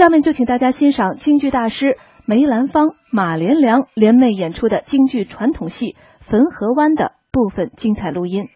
下面就请大家欣赏京剧大师梅兰芳、马连良联袂演出的京剧传统戏《汾河湾》的部分精彩录音。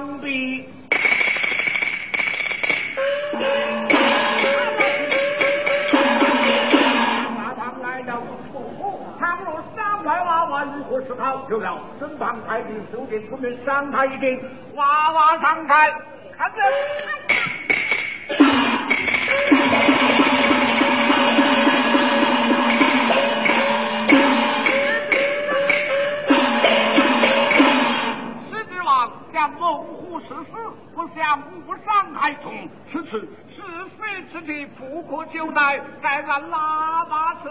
张兵，大王来了！我三块娃娃，是好？有了，孙庞太君，手点出面赏他一锭娃娃，张开，看这。死，不想误伤害众，此次是非之地不可久待，该按喇叭策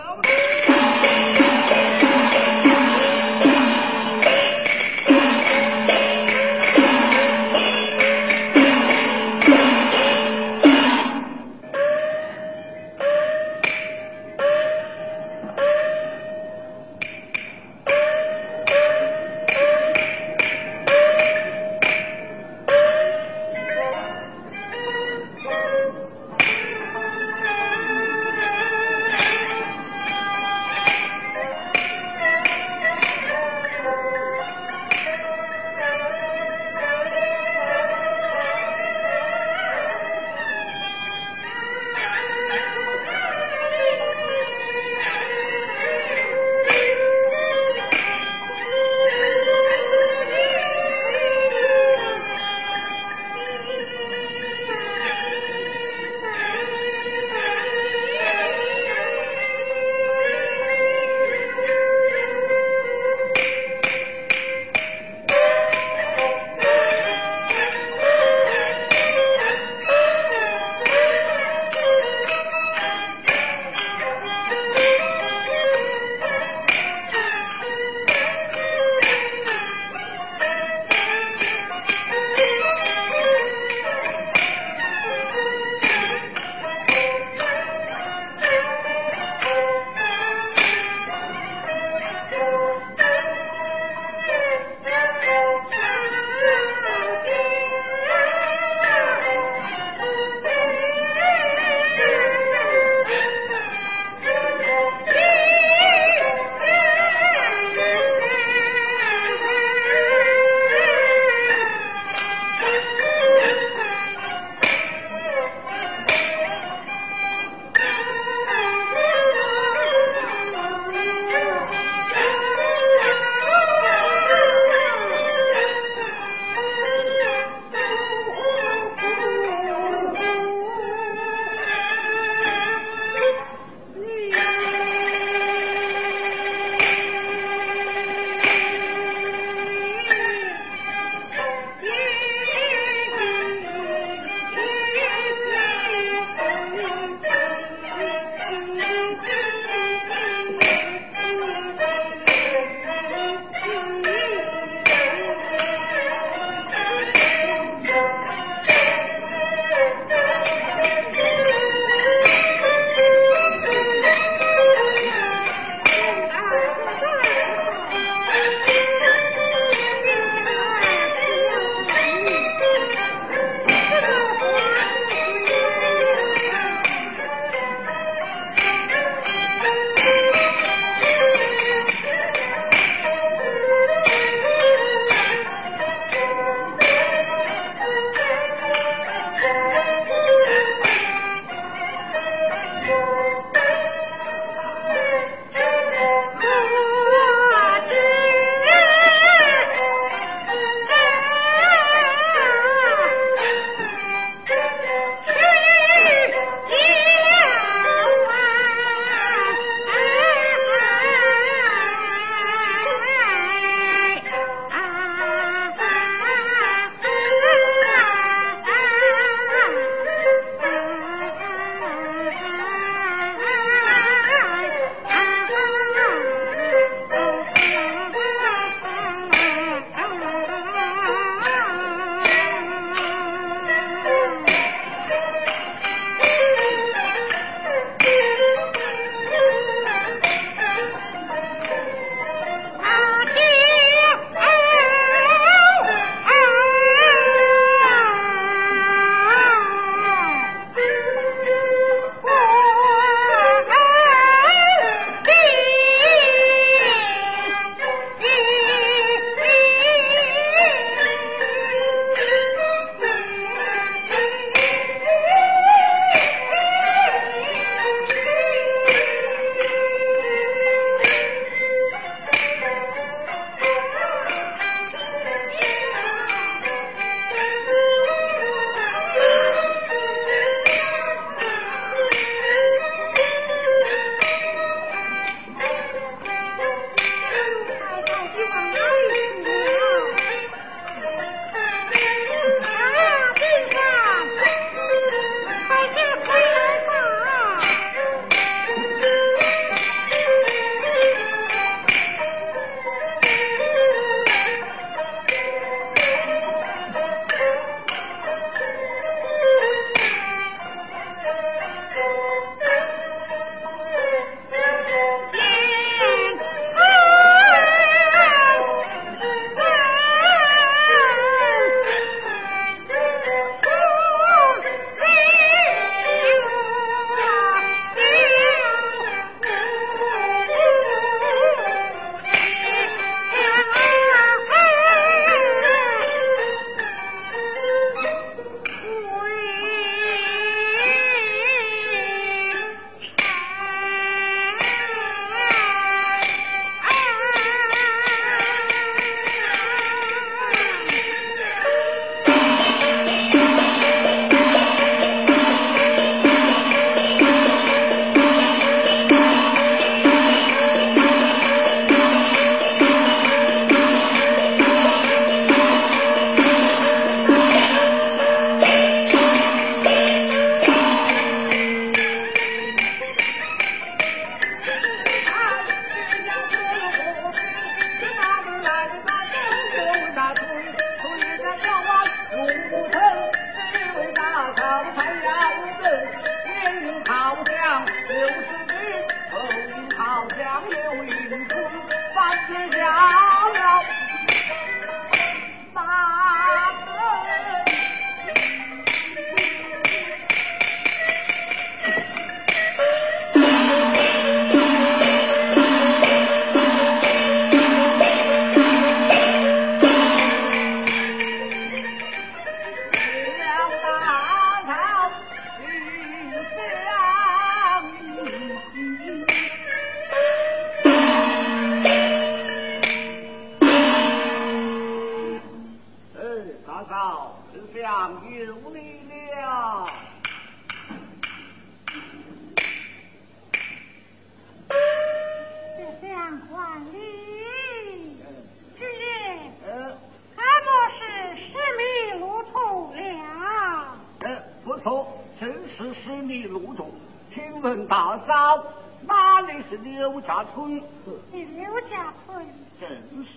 你刘家村，真是。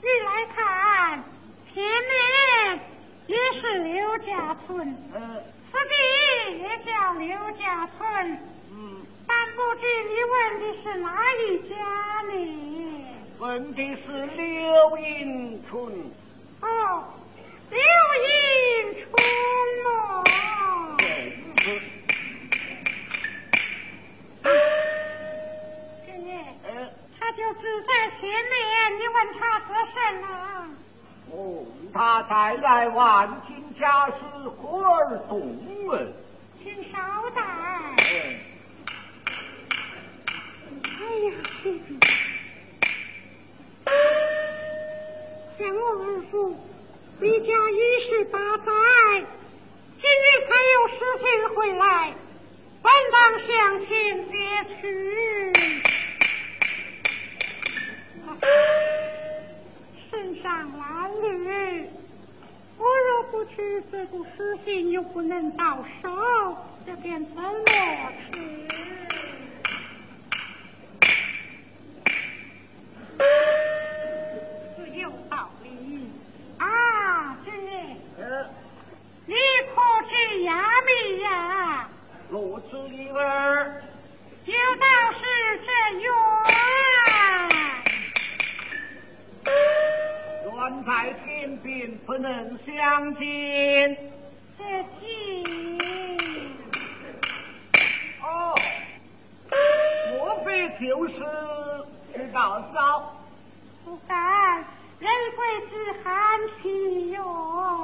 你来看，前面也是刘家村，呃，此地也叫刘家村，嗯，但不知你问的是哪一家呢？问的是刘英村。哦，刘营村就只在前面，你。问他做甚么？哦，他带来万金家事，活儿动问。请稍待。哎，呀，向我儿父，离家已是八载，今日才有书信回来，本当向前接去。身上褴褛，我若不去，这部书信又不能到手，这便怎么去？自有道理啊，军爷，呃，你可知呀米呀？罗子一儿，有道是这缘，远在天边，不能相见。这情哦，莫非就是是大嫂？不敢，人贵是寒气哟。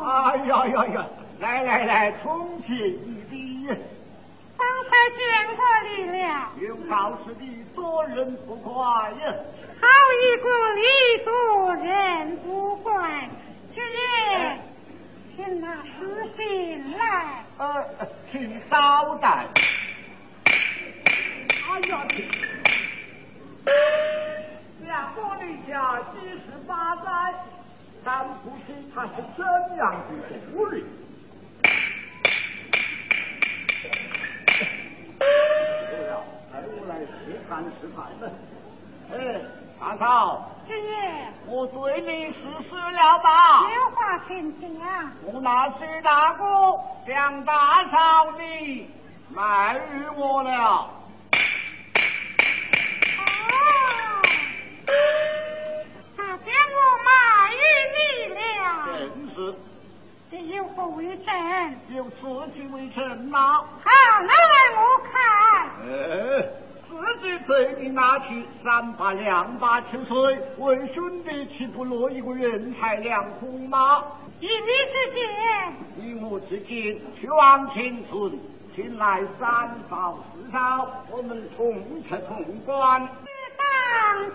哎呀呀呀！来来来，从前一礼，方才见过你了，有道是你做人不快呀。好一个礼做人不怪。军爷，请那书信来。呃，请稍待。哎呀，请。两个离家七十八载，但不知他是怎样的妇人。对了，哎，我来试探试探呢。哎，大嫂，我对你实施了吧？有话请讲。我那是大哥将大嫂你卖与我了。哦，他将我卖与你了，正是这有何为证？有此据为证吗？好，拿来我看。哎，自己对你拿去三把两把秋水，为兄弟岂不落一个人财两空吗？以你之见，以我之见，去往青村，请来三嫂四嫂，我们同吃同观，当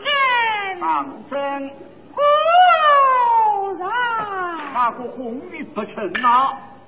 真当真果然。那个红的不成吗？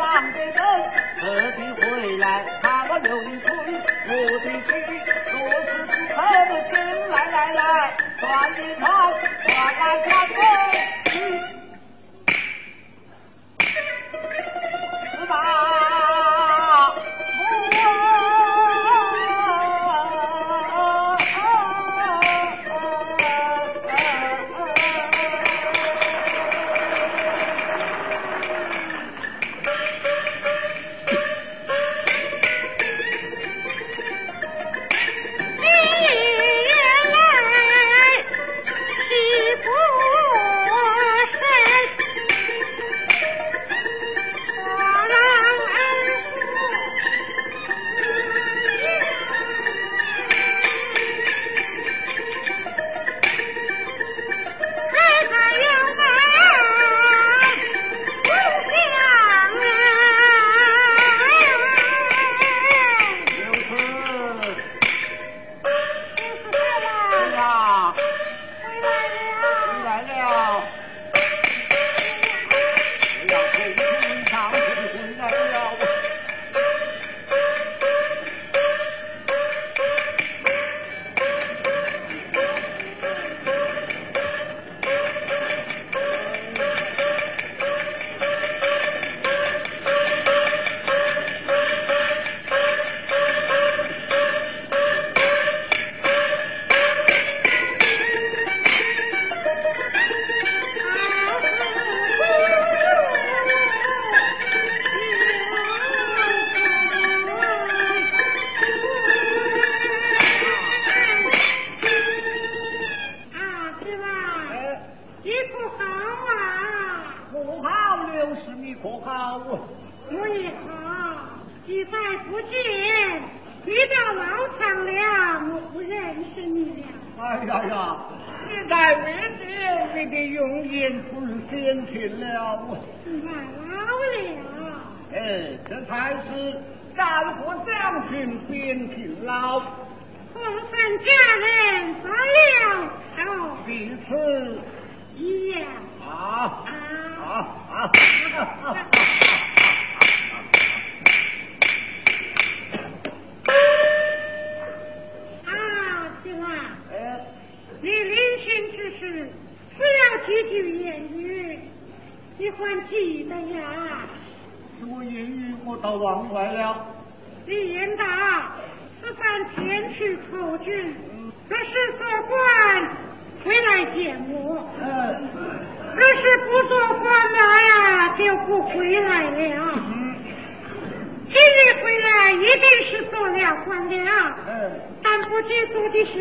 望的人，特地回来？看我刘立春，我的妻，若是不肯进来来来，转一转，转来转去，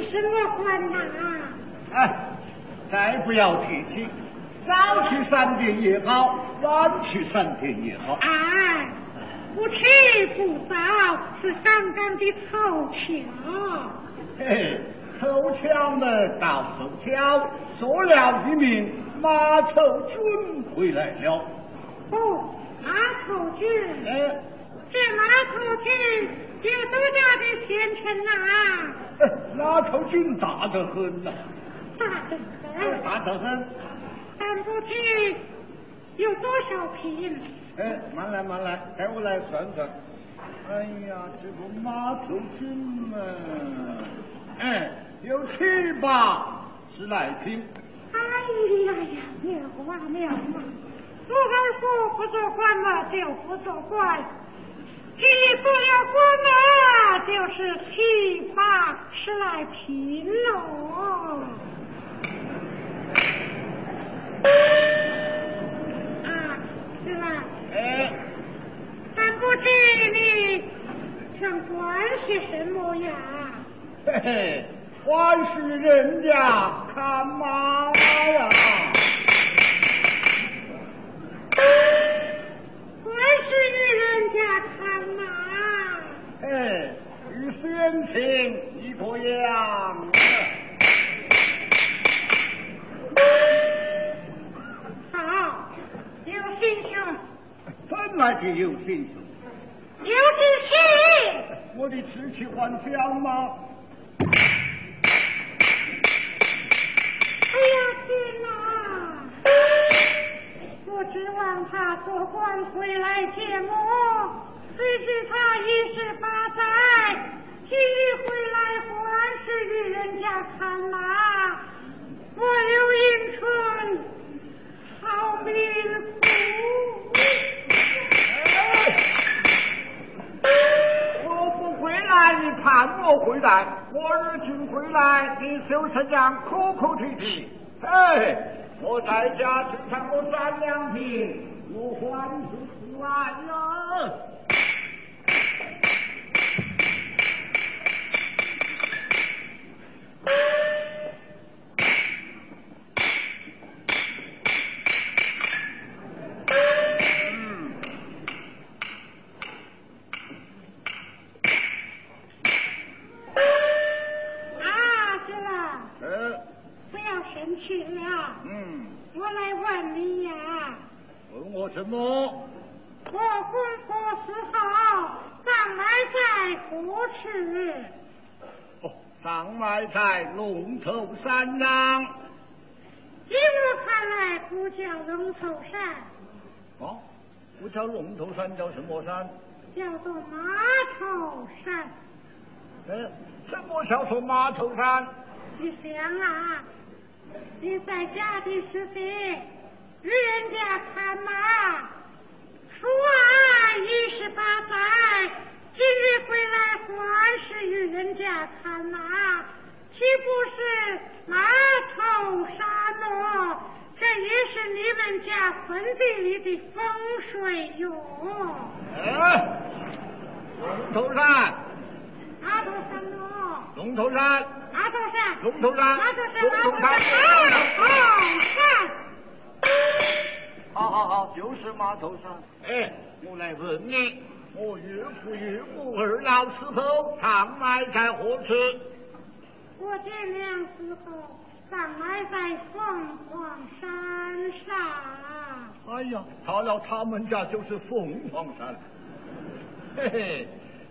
是什么官呐、哎，再不要提起，早去三天也好，晚去三天也好。哎，不吃不早，是刚刚的凑巧。嘿嘿，凑巧呢，到凑巧，做了一名马头军回来了。哦，马头军，哎，这马头军有多大的前程啊？马头军大得很呐、大得哎很，大得很。但不知有多少匹？哎，慢来慢来，该我来算算。哎呀，这个马头军嘛，哎，有七八十来匹。哎呀呀，妙啊妙啊！不二夫不做官嘛，就不做官；既做了官嘛，就是七八十来平喽。啊，是吧？哎，但不知你想管些什么呀？嘿嘿，还是人家看马呀。还是与人家看嘛，哎，与先前一个样。好，有心胸，本来就有心胸。有志气，我的志气还小吗？望他做官回来见我，谁知他一十八载，今日回来还是与人家看马。我刘迎春，好命苦。我不回来，你盼我回来。我日今回来，你收成样哭哭啼啼。哎，我在家只看我三两瓶，我欢喜出来了。嗯，啊，是了，呃，不要生气了。嗯，我来问你呀，问我什么？我公婆死后，葬埋在何处？哦，葬埋在龙头山上。依我看来，不叫龙头山，哦，不叫龙头山，叫什么山？叫做马头山。呃，什么叫做马头山？你想啊，你在家的时些，与人家看马，说啊一十八载，今日回来还是与人家看马，岂不是马头山咯？这也是你们家坟地里的风水哟。哎，龙头山，马头山咯，龙头山，马头山，龙头山，马头山，龙头山，山。马头山。好好好，就是马头山。哎，我来问你，我岳父岳母二老死后葬埋在何处？我爹娘死后葬埋在凤凰山上。哎呀，到了他们家就是凤凰山。嘿嘿，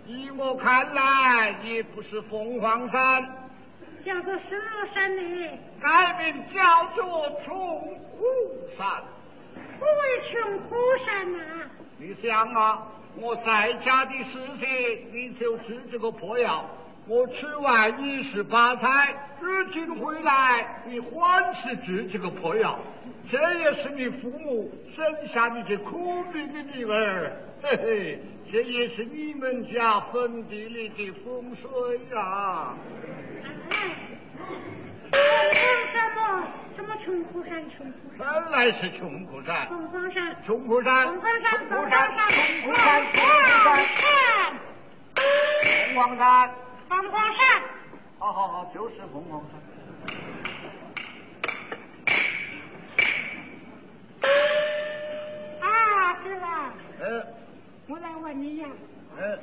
依我看来，也不是凤凰山，叫做什么山呢？改名叫做穷虎山。不为穷苦山呐、你想啊，我在家的事情，你就吃这个破药，我吃完一十八菜，如今回来，你还是治这个破药，这也是你父母生下你这苦命的女儿，嘿嘿，这也是你们家坟地里的风水呀、哎，穷什么？什么穷苦山？穷苦山？原来是穷苦山，凤凰山。穷苦山，凤凰山，穷苦山，凤凰山，穷苦山，穷苦山，凤凤凰山，凤凰山。好好好，就是凤凰山。啊，是了，呃我来问你呀，呃，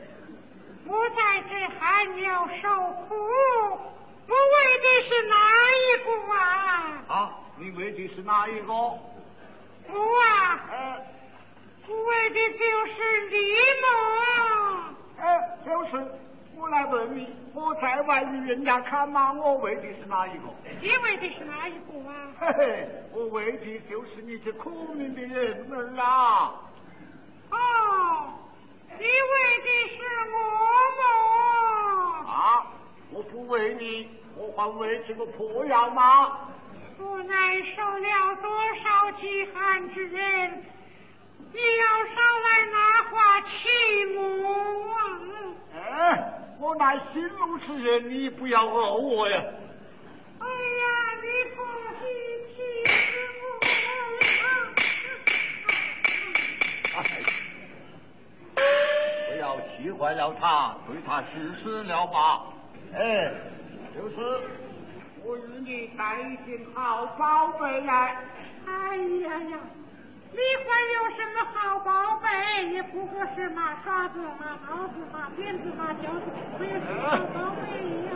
我在这还要受苦，我为的是哪一个啊？好，你为的是哪一个？我啊，呃我为的就是李某。呃，就是我来问你，我在外面人家看嘛，我为的是哪一个？你为的是哪一个啊？嘿嘿，我为的就是你这苦命的人儿啊！哦，你为的是我吗？啊，我不为你，我还为这个破药吗。我乃受了多少饥寒之人，你要少来拿话欺我啊！哎，我乃新路之人，你不要讹我呀！哎呀，你不许欺负我！哎，不要气坏了他，对他实施了吧。哎，就是我与你带一件好宝贝来。哎呀呀，你还有什么好宝贝？也不过是马刷子、马刀子、马鞭子、马脚子，没有什么好宝贝呀。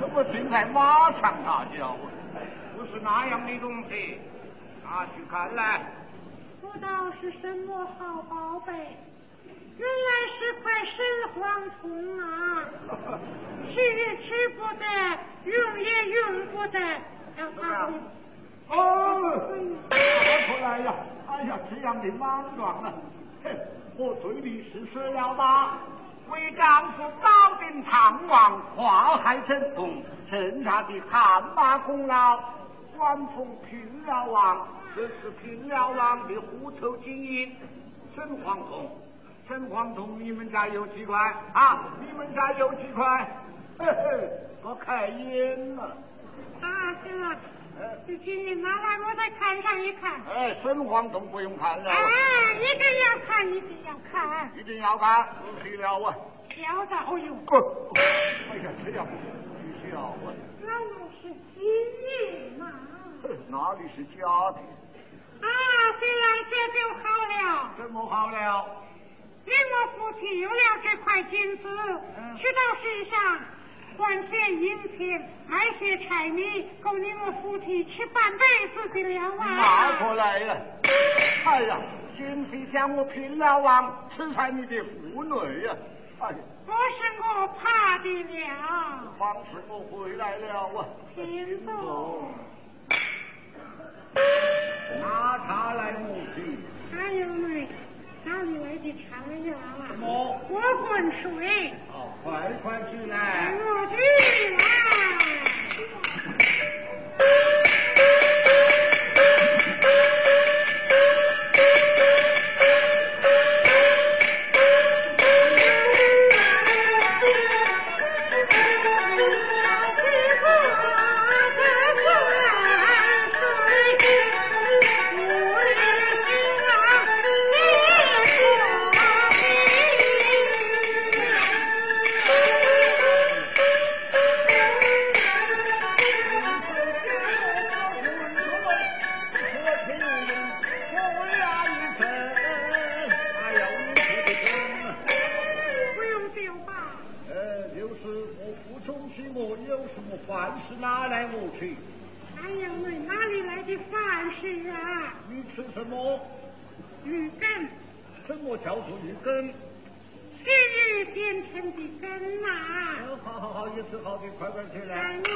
怎么竟在马上大叫？不是那样的东西，拿去看来。不知道是什么好宝贝？原来是块神黄铜啊，吃也吃不得，用也用不得，要他哦，拿出来呀！哎呀，这样的莽撞啊！哼，我对你是说了吧？为丈夫保定唐王，跨海征东，剩下的汗马功劳，官封平辽王，这是平辽王的虎头金银，沈黄铜。沈黄铜，你们家有几块啊？你们家有几块？嘿嘿，我开眼了。啊，行了，这金银拿来，我再看上一看。哎，沈黄铜不用看了。哎，一定要看，一定要看。一定要看，不许了啊！小道用。哎呀，这样必须要啊！那我是金银呐。哪里是假的？啊，虽然这就好了。怎么好了？你我父亲有了这块金子，去到世上换些银钱，买些柴米，够你们夫妻吃半辈子的了啊！拿过来呀！哎呀，今天将我平了王吃上你的妇女呀！哎呀，不是我怕的了。方是我回来了啊！请坐。拿茶来，母亲。还有呢？哪里来的长呀？我我滚水。哦，快快去来。我去来。什么叫做鱼羹？昔日建成的根呐。哦，好好好，一次好的，快快起来。哎，我。